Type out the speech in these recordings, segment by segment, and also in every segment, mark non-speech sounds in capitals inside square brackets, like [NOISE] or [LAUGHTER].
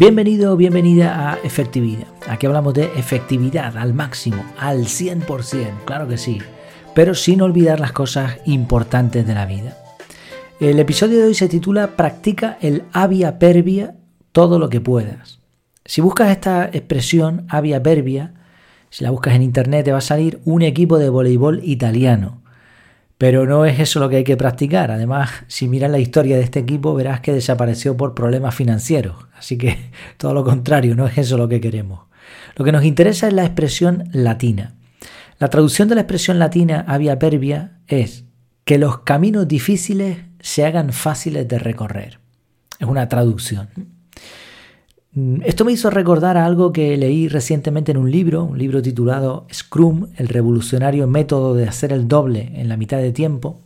Bienvenido o bienvenida a Efectividad. Aquí hablamos de efectividad al máximo, al 100%, claro que sí, pero sin olvidar las cosas importantes de la vida. El episodio de hoy se titula Practica el avia pervia todo lo que puedas. Si buscas esta expresión avia pervia, si la buscas en internet te va a salir un equipo de voleibol italiano. Pero no es eso lo que hay que practicar. Además, si miras la historia de este equipo, verás que desapareció por problemas financieros. Así que [LAUGHS] todo lo contrario, no es eso lo que queremos. Lo que nos interesa es la expresión latina. La traducción de la expresión latina avia pervia es que los caminos difíciles se hagan fáciles de recorrer. Es una traducción. Mm, esto me hizo recordar algo que leí recientemente en un libro, un libro titulado Scrum, el revolucionario método de hacer el doble en la mitad de tiempo,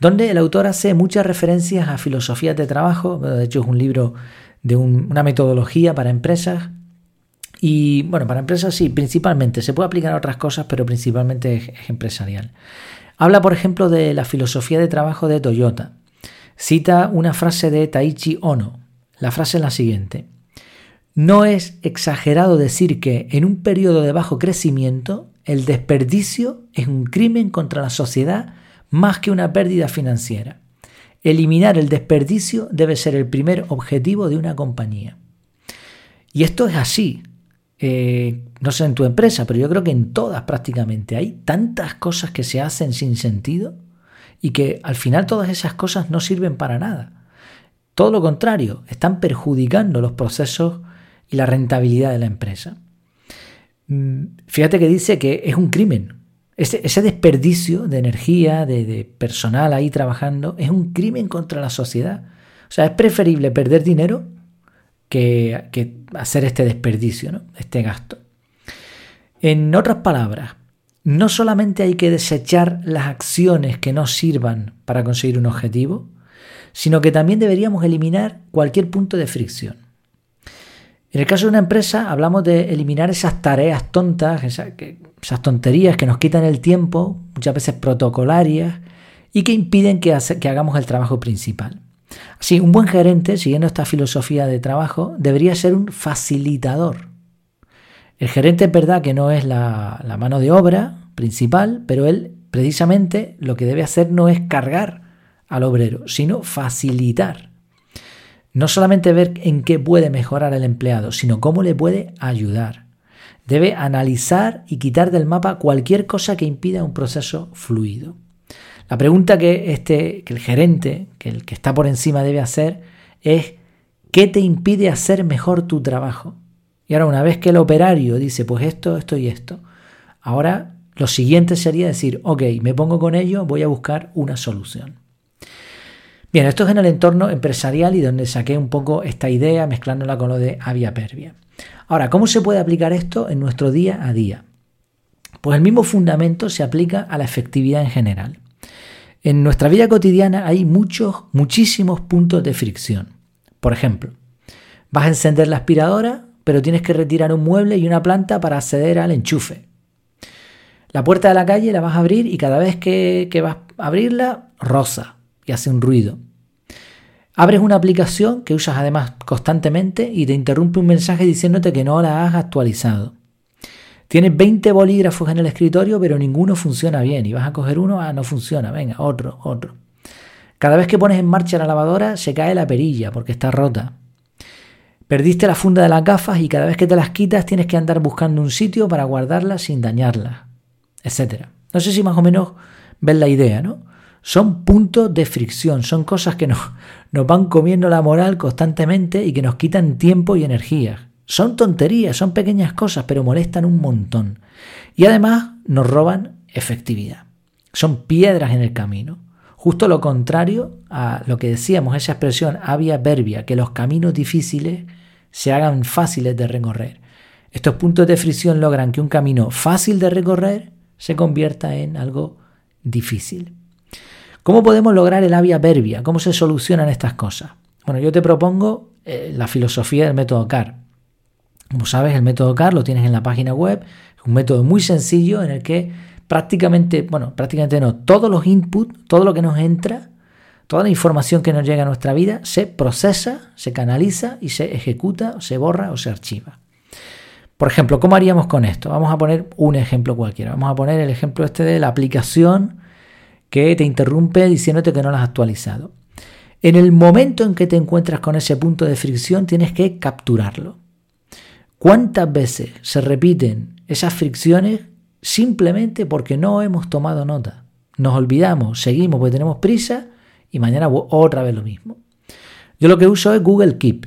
donde el autor hace muchas referencias a filosofías de trabajo, de hecho es un libro de una metodología para empresas, y bueno, para empresas sí, principalmente, se puede aplicar a otras cosas, pero principalmente es empresarial. Habla, por ejemplo, de la filosofía de trabajo de Toyota. Cita una frase de Taichi Ono. La frase es la siguiente. No es exagerado decir que en un periodo de bajo crecimiento el desperdicio es un crimen contra la sociedad más que una pérdida financiera. Eliminar el desperdicio debe ser el primer objetivo de una compañía. Y esto es así. Eh, no sé en tu empresa, pero yo creo que en todas prácticamente hay tantas cosas que se hacen sin sentido y que al final todas esas cosas no sirven para nada. Todo lo contrario, están perjudicando los procesos y la rentabilidad de la empresa. Mm, fíjate que dice que es un crimen. Ese, desperdicio de energía, de, personal ahí trabajando, es un crimen contra la sociedad. O sea, es preferible perder dinero que, hacer este desperdicio, ¿no? este gasto. En otras palabras, no solamente hay que desechar las acciones que no sirvan para conseguir un objetivo, sino que también deberíamos eliminar cualquier punto de fricción. En el caso de una empresa hablamos de eliminar esas tareas tontas, esas, tonterías que nos quitan el tiempo, muchas veces protocolarias, y que impiden que, hagamos el trabajo principal. Así, un buen gerente, siguiendo esta filosofía de trabajo, debería ser un facilitador. El gerente es verdad que no es la mano de obra principal, pero él precisamente lo que debe hacer no es cargar al obrero, sino facilitar. No solamente ver en qué puede mejorar el empleado, sino cómo le puede ayudar. Debe analizar y quitar del mapa cualquier cosa que impida un proceso fluido. La pregunta que, este, que el gerente, que el que está por encima debe hacer es ¿qué te impide hacer mejor tu trabajo? Y ahora una vez que el operario dice pues esto, esto y esto, ahora lo siguiente sería decir, ok, me pongo con ello, voy a buscar una solución. Bien, esto es en el entorno empresarial y donde saqué un poco esta idea mezclándola con lo de avia pervia. Ahora, ¿cómo se puede aplicar esto en nuestro día a día? Pues el mismo fundamento se aplica a la efectividad en general. En nuestra vida cotidiana hay muchos, muchísimos puntos de fricción. Por ejemplo, vas a encender la aspiradora, pero tienes que retirar un mueble y una planta para acceder al enchufe. La puerta de la calle la vas a abrir y cada vez que, que vas a abrirla, rosa y hace un ruido. Abres una aplicación que usas además constantemente y te interrumpe un mensaje diciéndote que no la has actualizado. Tienes 20 bolígrafos en el escritorio, pero ninguno funciona bien. Y vas a coger uno, ah, no funciona, venga, otro, otro. Cada vez que pones en marcha la lavadora, se cae la perilla porque está rota. Perdiste la funda de las gafas y cada vez que te las quitas tienes que andar buscando un sitio para guardarlas sin dañarlas, etc. No sé si más o menos ves la idea, ¿no? Son puntos de fricción, son cosas que nos, nos van comiendo la moral constantemente y que nos quitan tiempo y energía. Son tonterías, son pequeñas cosas, pero molestan un montón. Y además nos roban efectividad. Son piedras en el camino. Justo lo contrario a lo que decíamos, esa expresión avia verbia, que los caminos difíciles se hagan fáciles de recorrer. Estos puntos de fricción logran que un camino fácil de recorrer se convierta en algo difícil. ¿Cómo podemos lograr el avia verbia? ¿Cómo se solucionan estas cosas? Bueno, yo te propongo eh, la filosofía del método CAR. Como sabes, el método CAR lo tienes en la página web. Es un método muy sencillo en el que prácticamente, bueno, prácticamente no, todos los inputs, todo lo que nos entra, Toda la información que nos llega a nuestra vida se procesa, se canaliza y se ejecuta, se borra o se archiva. Por ejemplo, ¿cómo haríamos con esto? Vamos a poner un ejemplo cualquiera. Vamos a poner el ejemplo este de la aplicación que te interrumpe diciéndote que no la has actualizado. En el momento en que te encuentras con ese punto de fricción, tienes que capturarlo. ¿Cuántas veces se repiten esas fricciones simplemente porque no hemos tomado nota? Nos olvidamos, seguimos porque tenemos prisa y mañana otra vez lo mismo. Yo lo que uso es Google Keep.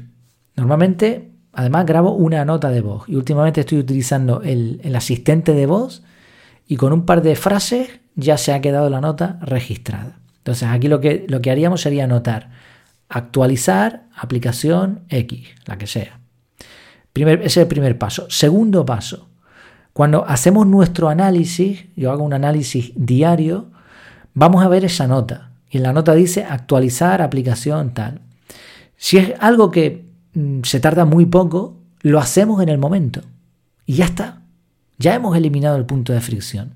Normalmente, además, grabo una nota de voz y últimamente estoy utilizando el, el asistente de voz y con un par de frases ya se ha quedado la nota registrada. Entonces aquí lo que, lo que haríamos sería anotar actualizar aplicación X, la que sea. Ese es el primer paso. Segundo paso, cuando hacemos nuestro análisis, yo hago un análisis diario, vamos a ver esa nota. Y en la nota dice actualizar aplicación tal. Si es algo que mm, se tarda muy poco, lo hacemos en el momento. Y ya está. Ya hemos eliminado el punto de fricción.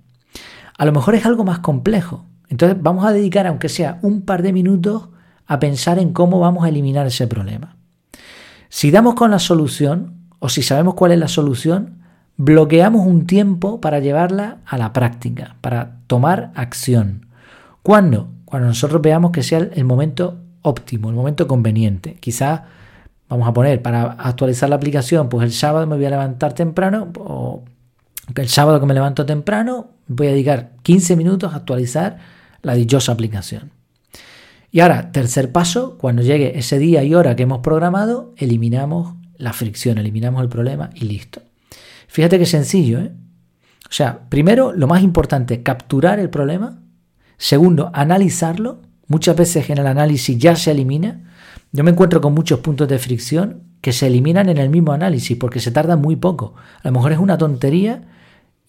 A lo mejor es algo más complejo. Entonces vamos a dedicar, aunque sea un par de minutos, a pensar en cómo vamos a eliminar ese problema. Si damos con la solución, o si sabemos cuál es la solución, bloqueamos un tiempo para llevarla a la práctica, para tomar acción. ¿Cuándo? Cuando nosotros veamos que sea el momento óptimo, el momento conveniente. Quizás, vamos a poner, para actualizar la aplicación, pues el sábado me voy a levantar temprano, o el sábado que me levanto temprano, voy a dedicar 15 minutos a actualizar la dichosa aplicación. Y ahora, tercer paso, cuando llegue ese día y hora que hemos programado, eliminamos la fricción, eliminamos el problema y listo. Fíjate qué sencillo, ¿eh? O sea, primero, lo más importante, capturar el problema. Segundo, analizarlo. Muchas veces en el análisis ya se elimina. Yo me encuentro con muchos puntos de fricción que se eliminan en el mismo análisis porque se tarda muy poco. A lo mejor es una tontería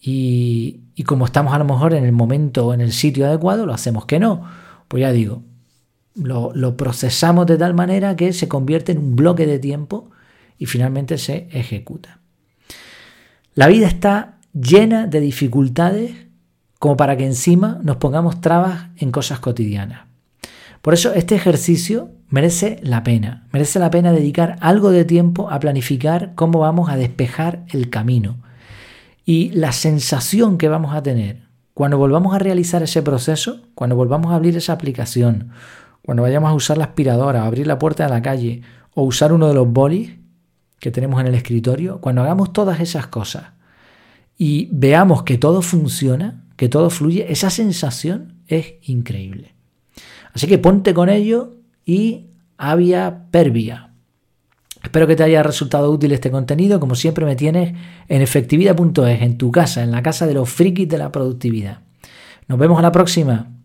y, como estamos a lo mejor en el momento o en el sitio adecuado, lo hacemos que no. Pues ya digo, lo, lo, procesamos de tal manera que se convierte en un bloque de tiempo y finalmente se ejecuta. La vida está llena de dificultades como para que encima nos pongamos trabas en cosas cotidianas. Por eso este ejercicio merece la pena, merece la pena dedicar algo de tiempo a planificar cómo vamos a despejar el camino y la sensación que vamos a tener cuando volvamos a realizar ese proceso, cuando volvamos a abrir esa aplicación, cuando vayamos a usar la aspiradora, abrir la puerta de la calle o usar uno de los bolis que tenemos en el escritorio, cuando hagamos todas esas cosas y veamos que todo funciona, que todo fluye, esa sensación es increíble. Así que ponte con ello y había pervia. Espero que te haya resultado útil este contenido. Como siempre me tienes en efectividad.es, en tu casa, en la casa de los frikis de la productividad. Nos vemos a la próxima.